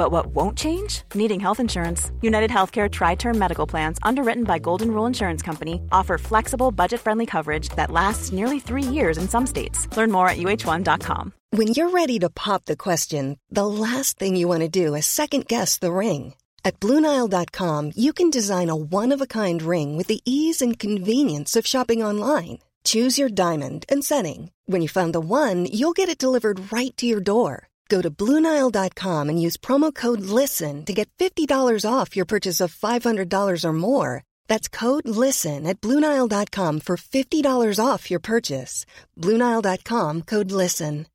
But what won't change? Needing health insurance. United Healthcare Tri Term Medical Plans, underwritten by Golden Rule Insurance Company, offer flexible, budget friendly coverage that lasts nearly three years in some states. Learn more at uh1.com. When you're ready to pop the question, the last thing you want to do is second guess the ring. At Bluenile.com, you can design a one of a kind ring with the ease and convenience of shopping online. Choose your diamond and setting. When you find the one, you'll get it delivered right to your door. Go to Bluenile.com and use promo code LISTEN to get $50 off your purchase of $500 or more. That's code LISTEN at Bluenile.com for $50 off your purchase. Bluenile.com code LISTEN.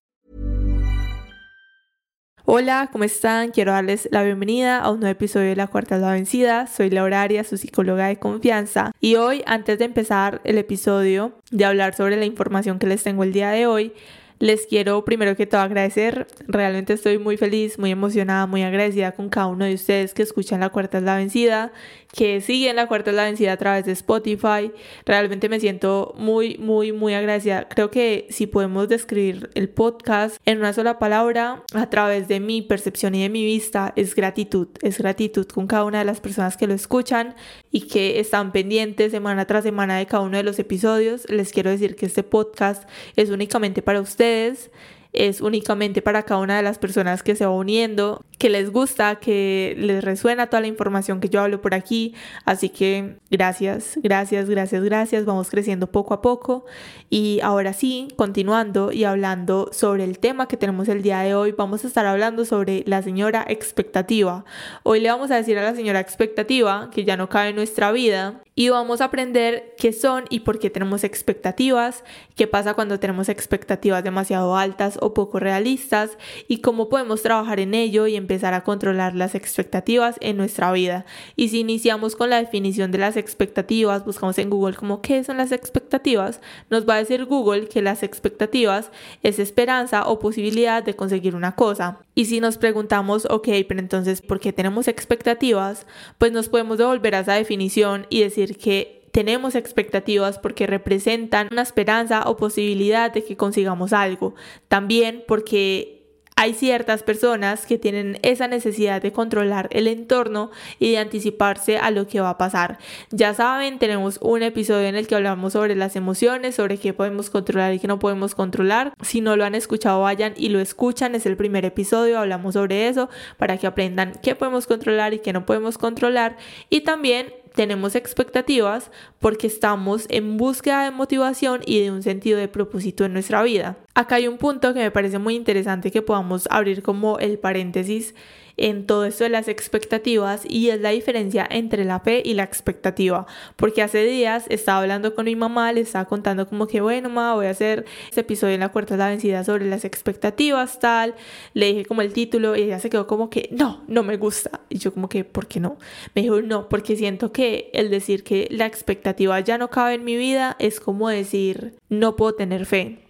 Hola, ¿cómo están? Quiero darles la bienvenida a un nuevo episodio de La Cuarta la Vencida. Soy Laura Arias, su psicóloga de confianza. Y hoy, antes de empezar el episodio, de hablar sobre la información que les tengo el día de hoy, les quiero primero que todo agradecer. Realmente estoy muy feliz, muy emocionada, muy agradecida con cada uno de ustedes que escuchan La Cuarta es la Vencida, que siguen La Cuarta es la Vencida a través de Spotify. Realmente me siento muy, muy, muy agradecida. Creo que si podemos describir el podcast en una sola palabra, a través de mi percepción y de mi vista, es gratitud. Es gratitud con cada una de las personas que lo escuchan y que están pendientes semana tras semana de cada uno de los episodios. Les quiero decir que este podcast es únicamente para ustedes es únicamente para cada una de las personas que se va uniendo, que les gusta, que les resuena toda la información que yo hablo por aquí. Así que gracias, gracias, gracias, gracias. Vamos creciendo poco a poco. Y ahora sí, continuando y hablando sobre el tema que tenemos el día de hoy, vamos a estar hablando sobre la señora expectativa. Hoy le vamos a decir a la señora expectativa que ya no cabe en nuestra vida y vamos a aprender qué son y por qué tenemos expectativas, qué pasa cuando tenemos expectativas demasiado altas o poco realistas y cómo podemos trabajar en ello y empezar a controlar las expectativas en nuestra vida. Y si iniciamos con la definición de las expectativas, buscamos en Google como qué son las expectativas, nos va a decir Google que las expectativas es esperanza o posibilidad de conseguir una cosa. Y si nos preguntamos, ok, pero entonces, ¿por qué tenemos expectativas? Pues nos podemos devolver a esa definición y decir que tenemos expectativas porque representan una esperanza o posibilidad de que consigamos algo. También porque hay ciertas personas que tienen esa necesidad de controlar el entorno y de anticiparse a lo que va a pasar. Ya saben, tenemos un episodio en el que hablamos sobre las emociones, sobre qué podemos controlar y qué no podemos controlar. Si no lo han escuchado, vayan y lo escuchan. Es el primer episodio, hablamos sobre eso para que aprendan qué podemos controlar y qué no podemos controlar. Y también tenemos expectativas porque estamos en búsqueda de motivación y de un sentido de propósito en nuestra vida. Acá hay un punto que me parece muy interesante que podamos abrir como el paréntesis en todo esto de las expectativas y es la diferencia entre la fe y la expectativa. Porque hace días estaba hablando con mi mamá, le estaba contando como que, bueno, mamá, voy a hacer este episodio en la cuarta de la vencida sobre las expectativas, tal. Le dije como el título y ella se quedó como que, no, no me gusta. Y yo como que, ¿por qué no? Me dijo, no, porque siento que el decir que la expectativa ya no cabe en mi vida es como decir, no puedo tener fe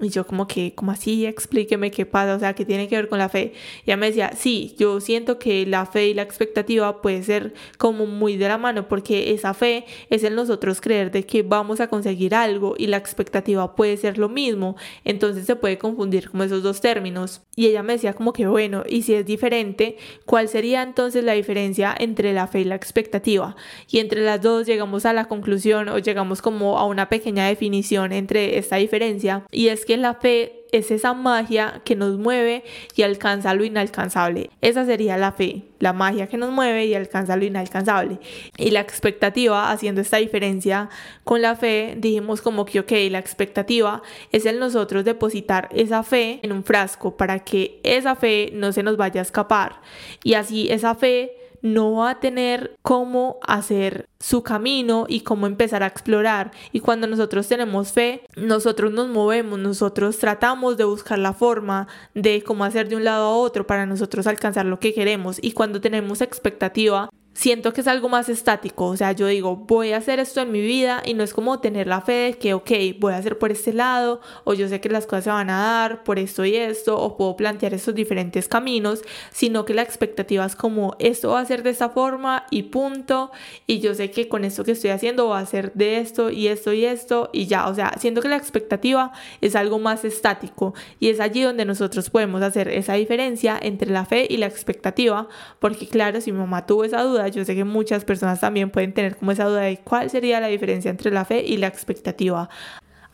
y yo como que, como así, explíqueme qué pasa, o sea, qué tiene que ver con la fe. Y ella me decía, sí, yo siento que la fe y la expectativa puede ser como muy de la mano, porque esa fe es en nosotros creer de que vamos a conseguir algo y la expectativa puede ser lo mismo. Entonces se puede confundir como esos dos términos. Y ella me decía como que, bueno, y si es diferente, ¿cuál sería entonces la diferencia entre la fe y la expectativa? Y entre las dos llegamos a la conclusión o llegamos como a una pequeña definición entre esta diferencia y es que la fe es esa magia que nos mueve y alcanza lo inalcanzable. Esa sería la fe, la magia que nos mueve y alcanza lo inalcanzable. Y la expectativa, haciendo esta diferencia con la fe, dijimos como que, ok, la expectativa es el nosotros depositar esa fe en un frasco para que esa fe no se nos vaya a escapar. Y así esa fe no va a tener cómo hacer su camino y cómo empezar a explorar. Y cuando nosotros tenemos fe, nosotros nos movemos, nosotros tratamos de buscar la forma de cómo hacer de un lado a otro para nosotros alcanzar lo que queremos. Y cuando tenemos expectativa, siento que es algo más estático, o sea, yo digo, voy a hacer esto en mi vida y no es como tener la fe de que, ok, voy a hacer por este lado, o yo sé que las cosas se van a dar por esto y esto, o puedo plantear estos diferentes caminos, sino que la expectativa es como, esto va a ser de esta forma y punto, y yo sé que con esto que estoy haciendo va a ser de esto y esto y esto, y ya, o sea, siento que la expectativa es algo más estático, y es allí donde nosotros podemos hacer esa diferencia entre la fe y la expectativa, porque claro, si mi mamá tuvo esa duda, yo sé que muchas personas también pueden tener como esa duda de cuál sería la diferencia entre la fe y la expectativa.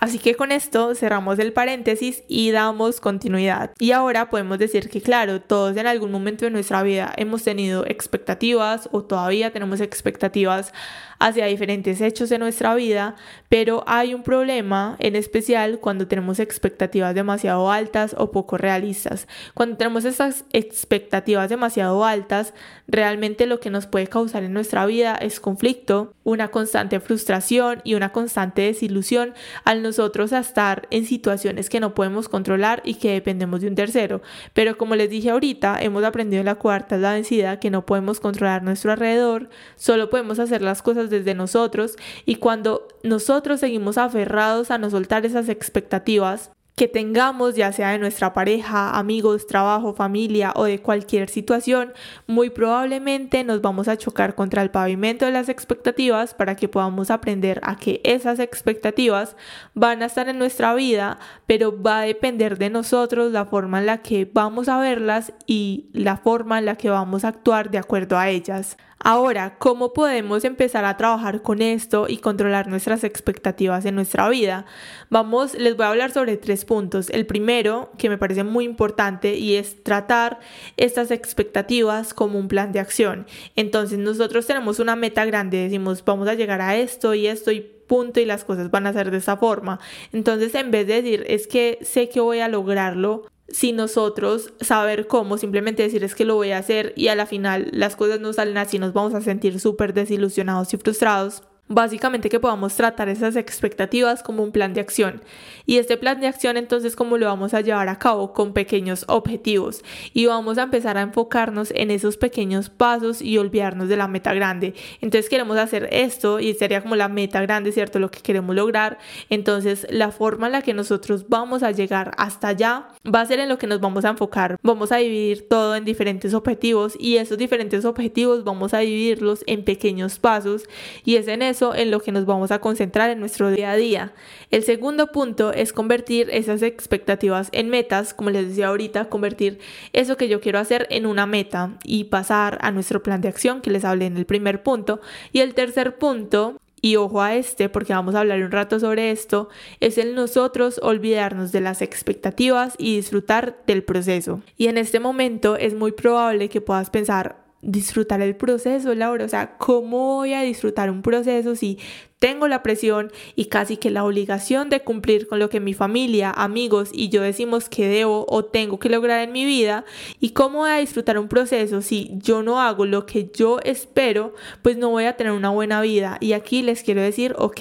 Así que con esto cerramos el paréntesis y damos continuidad. Y ahora podemos decir que claro, todos en algún momento de nuestra vida hemos tenido expectativas o todavía tenemos expectativas hacia diferentes hechos en nuestra vida, pero hay un problema en especial cuando tenemos expectativas demasiado altas o poco realistas. Cuando tenemos esas expectativas demasiado altas, realmente lo que nos puede causar en nuestra vida es conflicto, una constante frustración y una constante desilusión al nosotros estar en situaciones que no podemos controlar y que dependemos de un tercero. Pero como les dije ahorita, hemos aprendido en la cuarta la densidad que no podemos controlar nuestro alrededor, solo podemos hacer las cosas desde nosotros y cuando nosotros seguimos aferrados a no soltar esas expectativas, que tengamos, ya sea de nuestra pareja, amigos, trabajo, familia o de cualquier situación, muy probablemente nos vamos a chocar contra el pavimento de las expectativas para que podamos aprender a que esas expectativas van a estar en nuestra vida, pero va a depender de nosotros la forma en la que vamos a verlas y la forma en la que vamos a actuar de acuerdo a ellas. Ahora, ¿cómo podemos empezar a trabajar con esto y controlar nuestras expectativas en nuestra vida? Vamos, les voy a hablar sobre tres puntos. El primero, que me parece muy importante, y es tratar estas expectativas como un plan de acción. Entonces, nosotros tenemos una meta grande, decimos, vamos a llegar a esto y esto y punto y las cosas van a ser de esa forma. Entonces, en vez de decir, es que sé que voy a lograrlo, sin nosotros saber cómo, simplemente decir es que lo voy a hacer y a la final las cosas no salen así, nos vamos a sentir súper desilusionados y frustrados. Básicamente que podamos tratar esas expectativas como un plan de acción. Y este plan de acción entonces cómo lo vamos a llevar a cabo con pequeños objetivos. Y vamos a empezar a enfocarnos en esos pequeños pasos y olvidarnos de la meta grande. Entonces queremos hacer esto y sería como la meta grande, ¿cierto? Lo que queremos lograr. Entonces la forma en la que nosotros vamos a llegar hasta allá va a ser en lo que nos vamos a enfocar. Vamos a dividir todo en diferentes objetivos y esos diferentes objetivos vamos a dividirlos en pequeños pasos. Y es en eso en lo que nos vamos a concentrar en nuestro día a día. El segundo punto es convertir esas expectativas en metas, como les decía ahorita, convertir eso que yo quiero hacer en una meta y pasar a nuestro plan de acción que les hablé en el primer punto. Y el tercer punto y ojo a este, porque vamos a hablar un rato sobre esto, es el nosotros olvidarnos de las expectativas y disfrutar del proceso. Y en este momento es muy probable que puedas pensar, disfrutar el proceso, Laura. O sea, ¿cómo voy a disfrutar un proceso si tengo la presión y casi que la obligación de cumplir con lo que mi familia, amigos y yo decimos que debo o tengo que lograr en mi vida y cómo voy a disfrutar un proceso. Si yo no hago lo que yo espero, pues no voy a tener una buena vida. Y aquí les quiero decir, ok,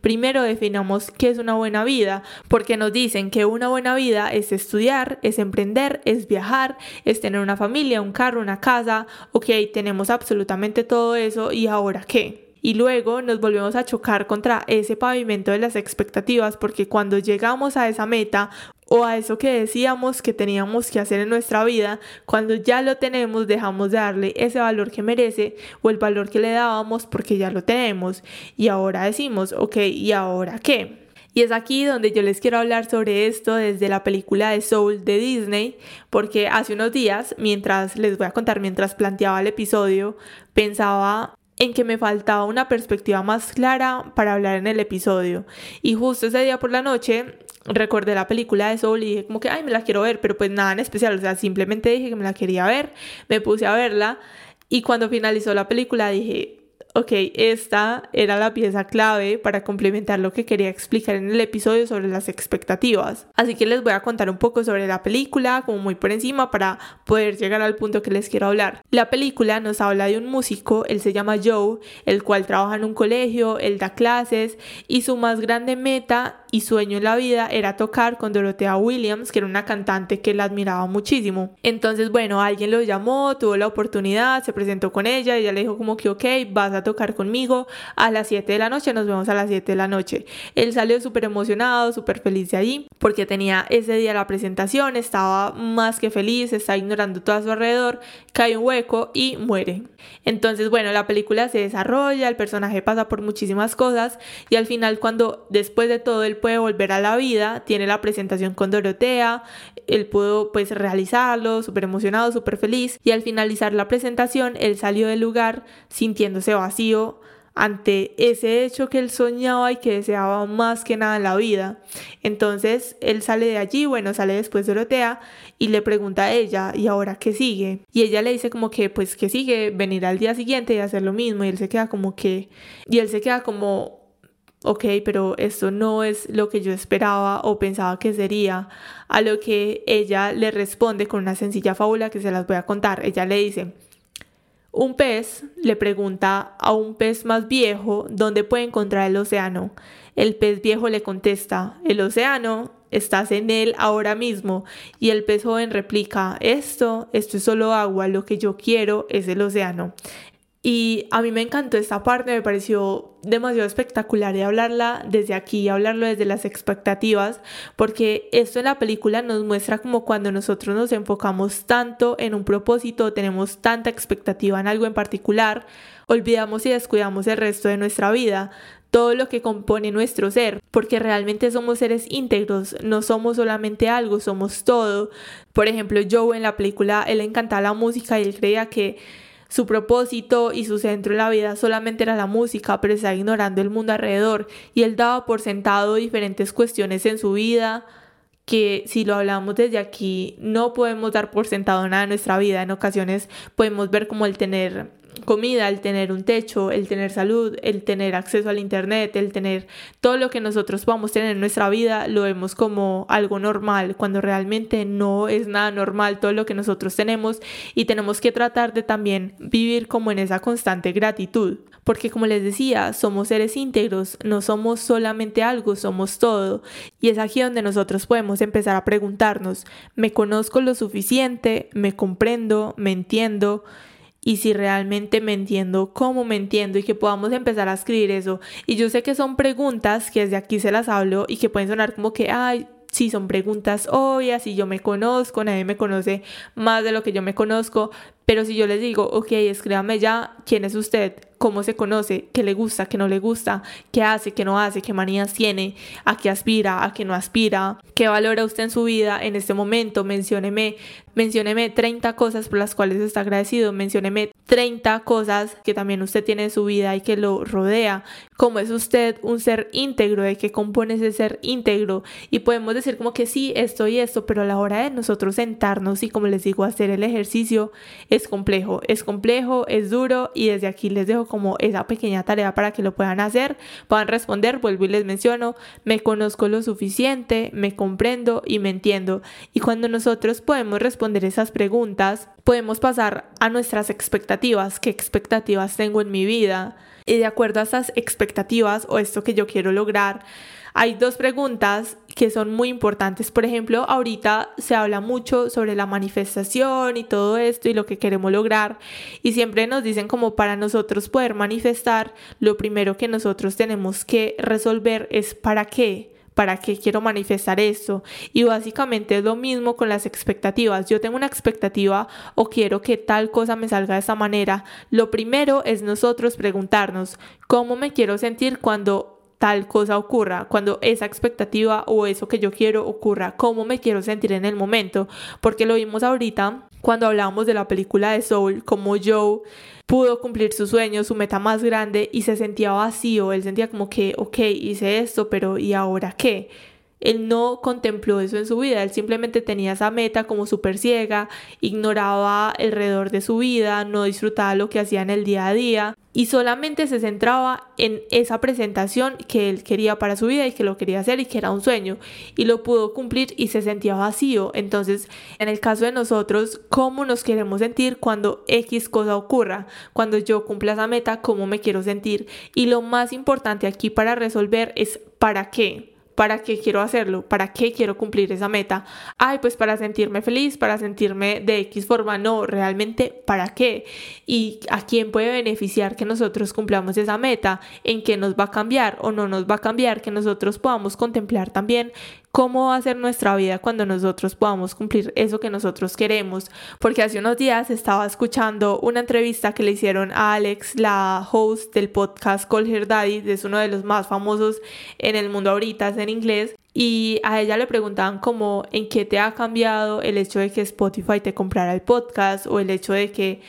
primero definamos qué es una buena vida, porque nos dicen que una buena vida es estudiar, es emprender, es viajar, es tener una familia, un carro, una casa, ok, tenemos absolutamente todo eso. Y ahora qué y luego nos volvemos a chocar contra ese pavimento de las expectativas porque cuando llegamos a esa meta o a eso que decíamos que teníamos que hacer en nuestra vida, cuando ya lo tenemos dejamos de darle ese valor que merece o el valor que le dábamos porque ya lo tenemos y ahora decimos, ok, ¿y ahora qué? Y es aquí donde yo les quiero hablar sobre esto desde la película de Soul de Disney, porque hace unos días, mientras les voy a contar, mientras planteaba el episodio, pensaba en que me faltaba una perspectiva más clara para hablar en el episodio. Y justo ese día por la noche recordé la película de Soul y dije como que, ay, me la quiero ver, pero pues nada en especial, o sea, simplemente dije que me la quería ver, me puse a verla y cuando finalizó la película dije, Ok, esta era la pieza clave para complementar lo que quería explicar en el episodio sobre las expectativas. Así que les voy a contar un poco sobre la película, como muy por encima, para poder llegar al punto que les quiero hablar. La película nos habla de un músico, él se llama Joe, el cual trabaja en un colegio, él da clases y su más grande meta y sueño en la vida era tocar con Dorothea Williams, que era una cantante que él admiraba muchísimo. Entonces, bueno, alguien lo llamó, tuvo la oportunidad, se presentó con ella, ella le dijo como que, ok, vas a tocar conmigo a las 7 de la noche, nos vemos a las 7 de la noche. Él salió súper emocionado, súper feliz de allí, porque tenía ese día la presentación, estaba más que feliz, está ignorando todo a su alrededor, cae un hueco y muere. Entonces, bueno, la película se desarrolla, el personaje pasa por muchísimas cosas y al final cuando después de todo él puede volver a la vida, tiene la presentación con Dorotea, él pudo pues realizarlo, súper emocionado, súper feliz y al finalizar la presentación él salió del lugar sintiéndose vacío ante ese hecho que él soñaba y que deseaba más que nada en la vida. Entonces él sale de allí, bueno, sale después de Dorotea y le pregunta a ella, ¿y ahora qué sigue? Y ella le dice como que, pues, que sigue? Venir al día siguiente y hacer lo mismo. Y él se queda como que, y él se queda como, ok, pero esto no es lo que yo esperaba o pensaba que sería. A lo que ella le responde con una sencilla fábula que se las voy a contar. Ella le dice, un pez le pregunta a un pez más viejo dónde puede encontrar el océano. El pez viejo le contesta, el océano, estás en él ahora mismo. Y el pez joven replica, esto, esto es solo agua, lo que yo quiero es el océano. Y a mí me encantó esta parte, me pareció demasiado espectacular y hablarla desde aquí, hablarlo desde las expectativas, porque esto en la película nos muestra como cuando nosotros nos enfocamos tanto en un propósito, tenemos tanta expectativa en algo en particular, olvidamos y descuidamos el resto de nuestra vida, todo lo que compone nuestro ser, porque realmente somos seres íntegros, no somos solamente algo, somos todo. Por ejemplo, Joe en la película, él encantaba la música y él creía que su propósito y su centro en la vida solamente era la música, pero estaba ignorando el mundo alrededor y él daba por sentado diferentes cuestiones en su vida que si lo hablamos desde aquí no podemos dar por sentado nada en nuestra vida. En ocasiones podemos ver como el tener comida, el tener un techo, el tener salud, el tener acceso al internet, el tener todo lo que nosotros podamos tener en nuestra vida, lo vemos como algo normal, cuando realmente no es nada normal todo lo que nosotros tenemos y tenemos que tratar de también vivir como en esa constante gratitud, porque como les decía, somos seres íntegros, no somos solamente algo, somos todo y es aquí donde nosotros podemos empezar a preguntarnos, ¿me conozco lo suficiente? ¿Me comprendo? ¿Me entiendo? Y si realmente me entiendo, cómo me entiendo y que podamos empezar a escribir eso. Y yo sé que son preguntas que desde aquí se las hablo y que pueden sonar como que, ay, sí, son preguntas obvias y yo me conozco, nadie me conoce más de lo que yo me conozco, pero si yo les digo, ok, escríbame ya quién es usted, cómo se conoce, qué le gusta, qué no le gusta, qué hace, qué no hace, qué manías tiene, a qué aspira, a qué no aspira, qué valora usted en su vida en este momento, mencióneme, mencióneme 30 cosas por las cuales está agradecido, mencióneme 30 cosas que también usted tiene en su vida y que lo rodea, cómo es usted un ser íntegro, de qué compone ese ser íntegro y podemos decir como que sí, esto y esto, pero a la hora de nosotros sentarnos y como les digo, hacer el ejercicio es complejo, es complejo, es duro y desde aquí les dejo como esa pequeña tarea para que lo puedan hacer, puedan responder, vuelvo y les menciono, me conozco lo suficiente, me comprendo y me entiendo. Y cuando nosotros podemos responder esas preguntas, podemos pasar a nuestras expectativas, qué expectativas tengo en mi vida de acuerdo a esas expectativas o esto que yo quiero lograr, hay dos preguntas que son muy importantes. Por ejemplo, ahorita se habla mucho sobre la manifestación y todo esto y lo que queremos lograr. Y siempre nos dicen como para nosotros poder manifestar, lo primero que nosotros tenemos que resolver es para qué. ¿Para qué quiero manifestar esto? Y básicamente es lo mismo con las expectativas. Yo tengo una expectativa o quiero que tal cosa me salga de esa manera. Lo primero es nosotros preguntarnos, ¿cómo me quiero sentir cuando tal cosa ocurra, cuando esa expectativa o eso que yo quiero ocurra, cómo me quiero sentir en el momento, porque lo vimos ahorita cuando hablábamos de la película de Soul, como Joe pudo cumplir su sueño, su meta más grande y se sentía vacío, él sentía como que, ok, hice esto, pero ¿y ahora qué? Él no contempló eso en su vida, él simplemente tenía esa meta como súper ciega, ignoraba alrededor de su vida, no disfrutaba lo que hacía en el día a día y solamente se centraba en esa presentación que él quería para su vida y que lo quería hacer y que era un sueño y lo pudo cumplir y se sentía vacío. Entonces, en el caso de nosotros, ¿cómo nos queremos sentir cuando X cosa ocurra? Cuando yo cumpla esa meta, ¿cómo me quiero sentir? Y lo más importante aquí para resolver es ¿para qué? ¿Para qué quiero hacerlo? ¿Para qué quiero cumplir esa meta? Ay, pues para sentirme feliz, para sentirme de X forma. No, realmente, ¿para qué? ¿Y a quién puede beneficiar que nosotros cumplamos esa meta? ¿En qué nos va a cambiar o no nos va a cambiar? Que nosotros podamos contemplar también cómo va a ser nuestra vida cuando nosotros podamos cumplir eso que nosotros queremos. Porque hace unos días estaba escuchando una entrevista que le hicieron a Alex, la host del podcast Call Her Daddy, es uno de los más famosos en el mundo ahorita, es en inglés. Y a ella le preguntaban como en qué te ha cambiado el hecho de que Spotify te comprara el podcast o el hecho de que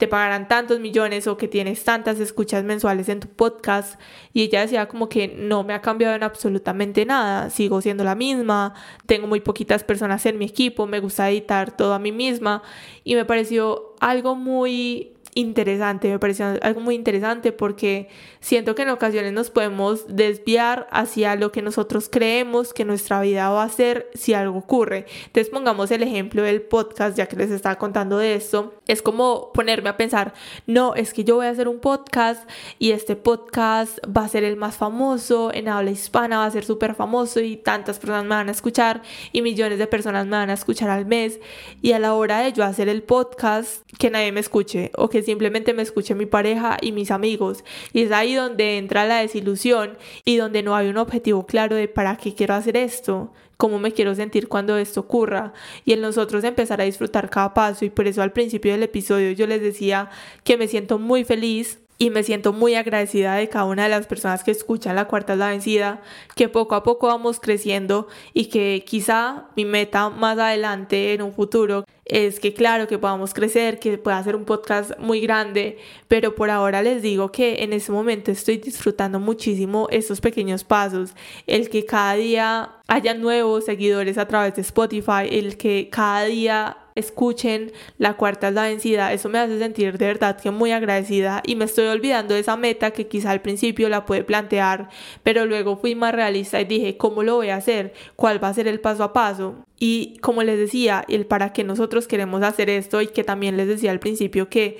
te pagarán tantos millones o que tienes tantas escuchas mensuales en tu podcast. Y ella decía como que no me ha cambiado en absolutamente nada, sigo siendo la misma, tengo muy poquitas personas en mi equipo, me gusta editar todo a mí misma y me pareció algo muy interesante, me pareció algo muy interesante porque siento que en ocasiones nos podemos desviar hacia lo que nosotros creemos que nuestra vida va a ser si algo ocurre. Entonces pongamos el ejemplo del podcast, ya que les estaba contando de esto, es como ponerme a pensar, no, es que yo voy a hacer un podcast y este podcast va a ser el más famoso en habla hispana, va a ser súper famoso y tantas personas me van a escuchar y millones de personas me van a escuchar al mes y a la hora de yo hacer el podcast que nadie me escuche o que simplemente me escuche mi pareja y mis amigos. Y es ahí donde entra la desilusión y donde no hay un objetivo claro de para qué quiero hacer esto, cómo me quiero sentir cuando esto ocurra y en nosotros empezar a disfrutar cada paso y por eso al principio del episodio yo les decía que me siento muy feliz y me siento muy agradecida de cada una de las personas que escuchan La Cuarta es la Vencida, que poco a poco vamos creciendo y que quizá mi meta más adelante en un futuro es que claro que podamos crecer, que pueda ser un podcast muy grande, pero por ahora les digo que en ese momento estoy disfrutando muchísimo estos pequeños pasos, el que cada día haya nuevos seguidores a través de Spotify, el que cada día escuchen la cuarta es la vencida, eso me hace sentir de verdad que muy agradecida y me estoy olvidando de esa meta que quizá al principio la pude plantear, pero luego fui más realista y dije, ¿cómo lo voy a hacer? ¿Cuál va a ser el paso a paso? Y como les decía, el para qué nosotros queremos hacer esto y que también les decía al principio que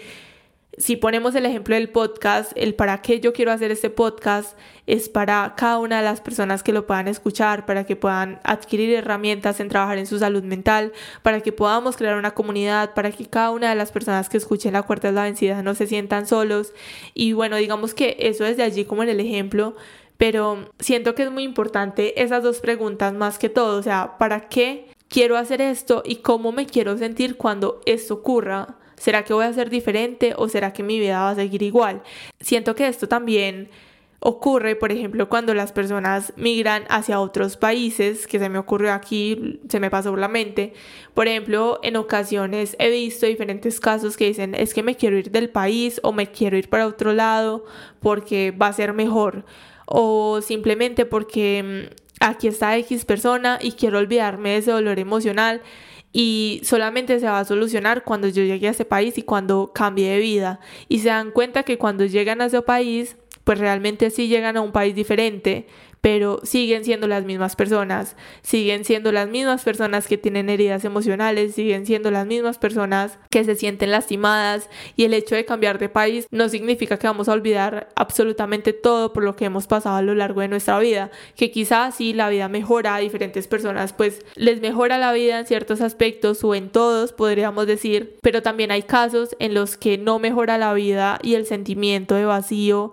si ponemos el ejemplo del podcast, el para qué yo quiero hacer este podcast es para cada una de las personas que lo puedan escuchar, para que puedan adquirir herramientas en trabajar en su salud mental, para que podamos crear una comunidad, para que cada una de las personas que escuchen la cuarta de la vencida no se sientan solos. Y bueno, digamos que eso es de allí como en el ejemplo, pero siento que es muy importante esas dos preguntas más que todo, o sea, ¿para qué quiero hacer esto y cómo me quiero sentir cuando esto ocurra? ¿Será que voy a ser diferente o será que mi vida va a seguir igual? Siento que esto también ocurre, por ejemplo, cuando las personas migran hacia otros países, que se me ocurrió aquí, se me pasó por la mente. Por ejemplo, en ocasiones he visto diferentes casos que dicen, es que me quiero ir del país o me quiero ir para otro lado porque va a ser mejor. O simplemente porque mm, aquí está X persona y quiero olvidarme de ese dolor emocional y solamente se va a solucionar cuando yo llegue a ese país y cuando cambie de vida. Y se dan cuenta que cuando llegan a ese país, pues realmente sí llegan a un país diferente, pero siguen siendo las mismas personas, siguen siendo las mismas personas que tienen heridas emocionales, siguen siendo las mismas personas que se sienten lastimadas y el hecho de cambiar de país no significa que vamos a olvidar absolutamente todo por lo que hemos pasado a lo largo de nuestra vida, que quizás sí la vida mejora a diferentes personas, pues les mejora la vida en ciertos aspectos o en todos, podríamos decir, pero también hay casos en los que no mejora la vida y el sentimiento de vacío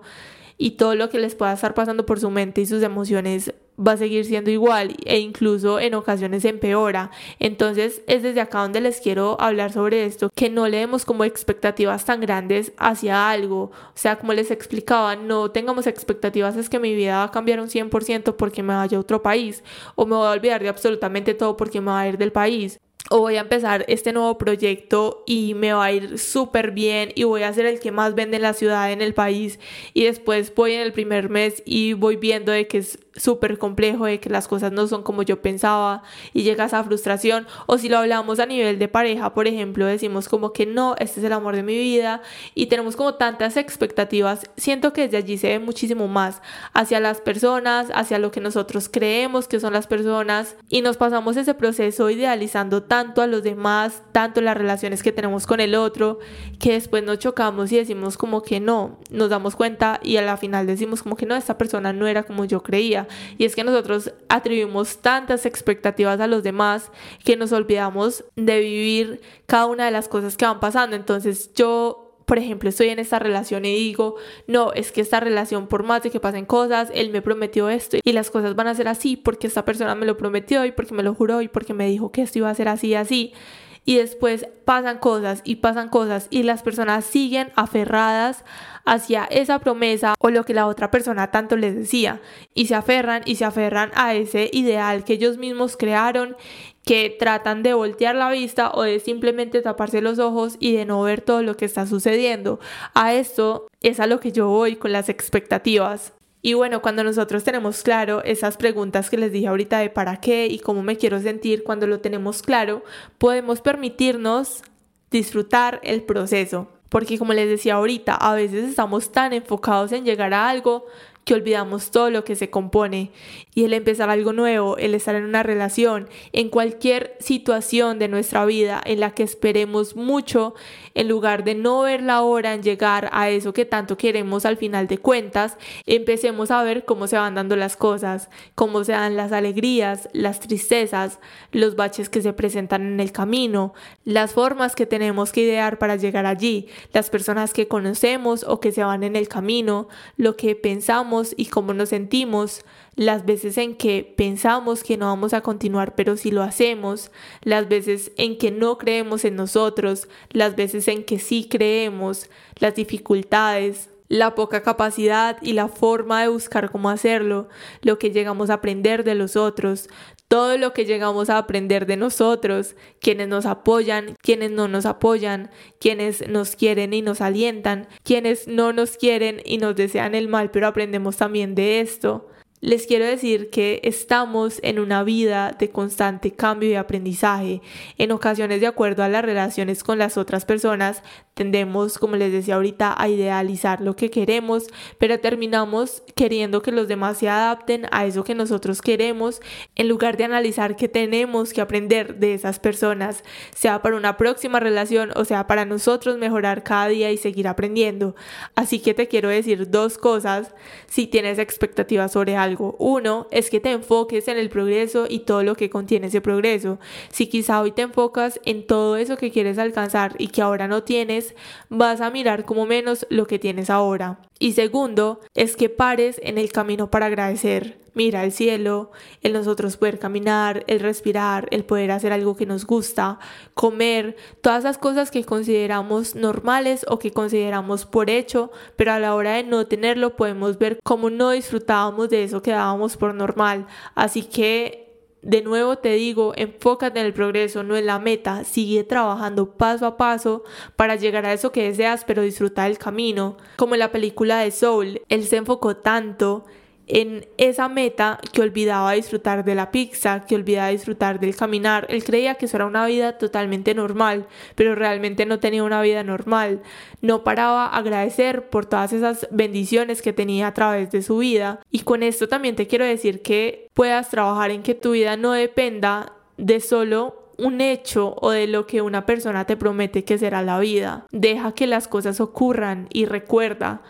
y todo lo que les pueda estar pasando por su mente y sus emociones va a seguir siendo igual e incluso en ocasiones empeora. Entonces es desde acá donde les quiero hablar sobre esto, que no le demos como expectativas tan grandes hacia algo. O sea, como les explicaba, no tengamos expectativas es que mi vida va a cambiar un 100% porque me vaya a otro país o me voy a olvidar de absolutamente todo porque me voy a ir del país o voy a empezar este nuevo proyecto y me va a ir súper bien y voy a ser el que más vende en la ciudad, en el país y después voy en el primer mes y voy viendo de que es súper complejo, de que las cosas no son como yo pensaba y llega esa frustración o si lo hablamos a nivel de pareja, por ejemplo, decimos como que no, este es el amor de mi vida y tenemos como tantas expectativas, siento que desde allí se ve muchísimo más hacia las personas, hacia lo que nosotros creemos que son las personas y nos pasamos ese proceso idealizando tanto tanto a los demás, tanto las relaciones que tenemos con el otro, que después nos chocamos y decimos como que no, nos damos cuenta y a la final decimos como que no, esta persona no era como yo creía. Y es que nosotros atribuimos tantas expectativas a los demás que nos olvidamos de vivir cada una de las cosas que van pasando. Entonces yo por ejemplo, estoy en esta relación y digo, no, es que esta relación, por más de que pasen cosas, él me prometió esto y las cosas van a ser así porque esta persona me lo prometió y porque me lo juró y porque me dijo que esto iba a ser así y así. Y después pasan cosas y pasan cosas y las personas siguen aferradas hacia esa promesa o lo que la otra persona tanto les decía y se aferran y se aferran a ese ideal que ellos mismos crearon que tratan de voltear la vista o de simplemente taparse los ojos y de no ver todo lo que está sucediendo. A esto es a lo que yo voy con las expectativas. Y bueno, cuando nosotros tenemos claro esas preguntas que les dije ahorita de para qué y cómo me quiero sentir, cuando lo tenemos claro, podemos permitirnos disfrutar el proceso. Porque como les decía ahorita, a veces estamos tan enfocados en llegar a algo que olvidamos todo lo que se compone y el empezar algo nuevo, el estar en una relación, en cualquier situación de nuestra vida en la que esperemos mucho, en lugar de no ver la hora en llegar a eso que tanto queremos al final de cuentas, empecemos a ver cómo se van dando las cosas, cómo se dan las alegrías, las tristezas, los baches que se presentan en el camino, las formas que tenemos que idear para llegar allí, las personas que conocemos o que se van en el camino, lo que pensamos y cómo nos sentimos, las veces en que pensamos que no vamos a continuar pero si lo hacemos, las veces en que no creemos en nosotros, las veces en que sí creemos, las dificultades, la poca capacidad y la forma de buscar cómo hacerlo, lo que llegamos a aprender de los otros, todo lo que llegamos a aprender de nosotros, quienes nos apoyan, quienes no nos apoyan, quienes nos quieren y nos alientan, quienes no nos quieren y nos desean el mal, pero aprendemos también de esto. Les quiero decir que estamos en una vida de constante cambio y aprendizaje. En ocasiones, de acuerdo a las relaciones con las otras personas, tendemos, como les decía ahorita, a idealizar lo que queremos, pero terminamos queriendo que los demás se adapten a eso que nosotros queremos, en lugar de analizar qué tenemos que aprender de esas personas, sea para una próxima relación o sea para nosotros mejorar cada día y seguir aprendiendo. Así que te quiero decir dos cosas si tienes expectativas sobre algo uno es que te enfoques en el progreso y todo lo que contiene ese progreso. Si quizá hoy te enfocas en todo eso que quieres alcanzar y que ahora no tienes, vas a mirar como menos lo que tienes ahora. Y segundo, es que pares en el camino para agradecer. Mira el cielo, el nosotros poder caminar, el respirar, el poder hacer algo que nos gusta, comer, todas esas cosas que consideramos normales o que consideramos por hecho, pero a la hora de no tenerlo podemos ver cómo no disfrutábamos de eso que dábamos por normal. Así que de nuevo te digo, enfócate en el progreso, no en la meta. Sigue trabajando paso a paso para llegar a eso que deseas, pero disfruta el camino. Como en la película de Soul, él se enfocó tanto en esa meta que olvidaba disfrutar de la pizza, que olvidaba disfrutar del caminar. Él creía que eso era una vida totalmente normal, pero realmente no tenía una vida normal. No paraba a agradecer por todas esas bendiciones que tenía a través de su vida. Y con esto también te quiero decir que puedas trabajar en que tu vida no dependa de solo un hecho o de lo que una persona te promete que será la vida. Deja que las cosas ocurran y recuerda,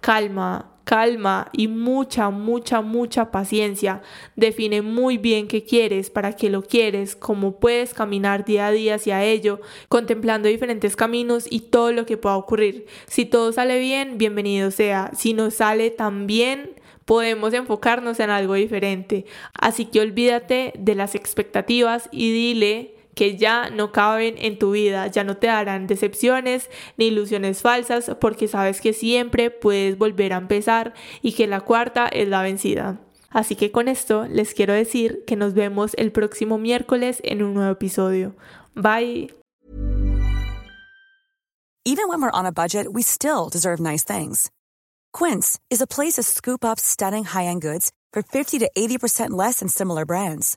calma, calma y mucha, mucha, mucha paciencia. Define muy bien qué quieres, para qué lo quieres, cómo puedes caminar día a día hacia ello, contemplando diferentes caminos y todo lo que pueda ocurrir. Si todo sale bien, bienvenido sea. Si no sale tan bien, podemos enfocarnos en algo diferente. Así que olvídate de las expectativas y dile que ya no caben en tu vida, ya no te darán decepciones ni ilusiones falsas porque sabes que siempre puedes volver a empezar y que la cuarta es la vencida. Así que con esto les quiero decir que nos vemos el próximo miércoles en un nuevo episodio. Bye. Even when we're on a budget, we still deserve nice things. Quince is a place to scoop up stunning high-end goods for 50 to 80% less than similar brands.